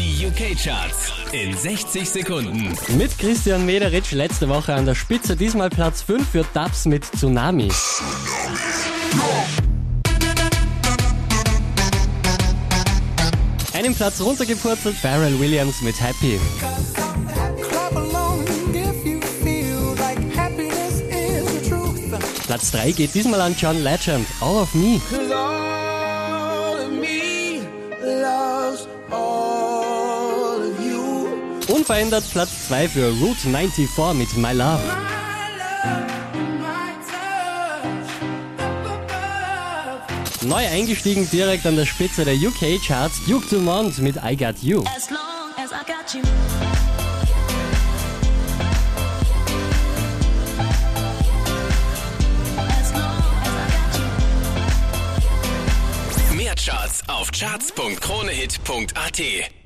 Die UK-Charts in 60 Sekunden. Mit Christian Mederitsch letzte Woche an der Spitze, diesmal Platz 5 für Dubs mit Tsunami. Einen Platz runtergepurzelt, Pharrell Williams mit Happy. Platz 3 geht diesmal an John Legend, All of Me. Unverändert Platz 2 für Route 94 mit My Love. Neu eingestiegen direkt an der Spitze der UK-Charts, Duke Dumont mit I Got You. As long as I got you. As long as I got you. Mehr Charts auf charts.kronehit.at.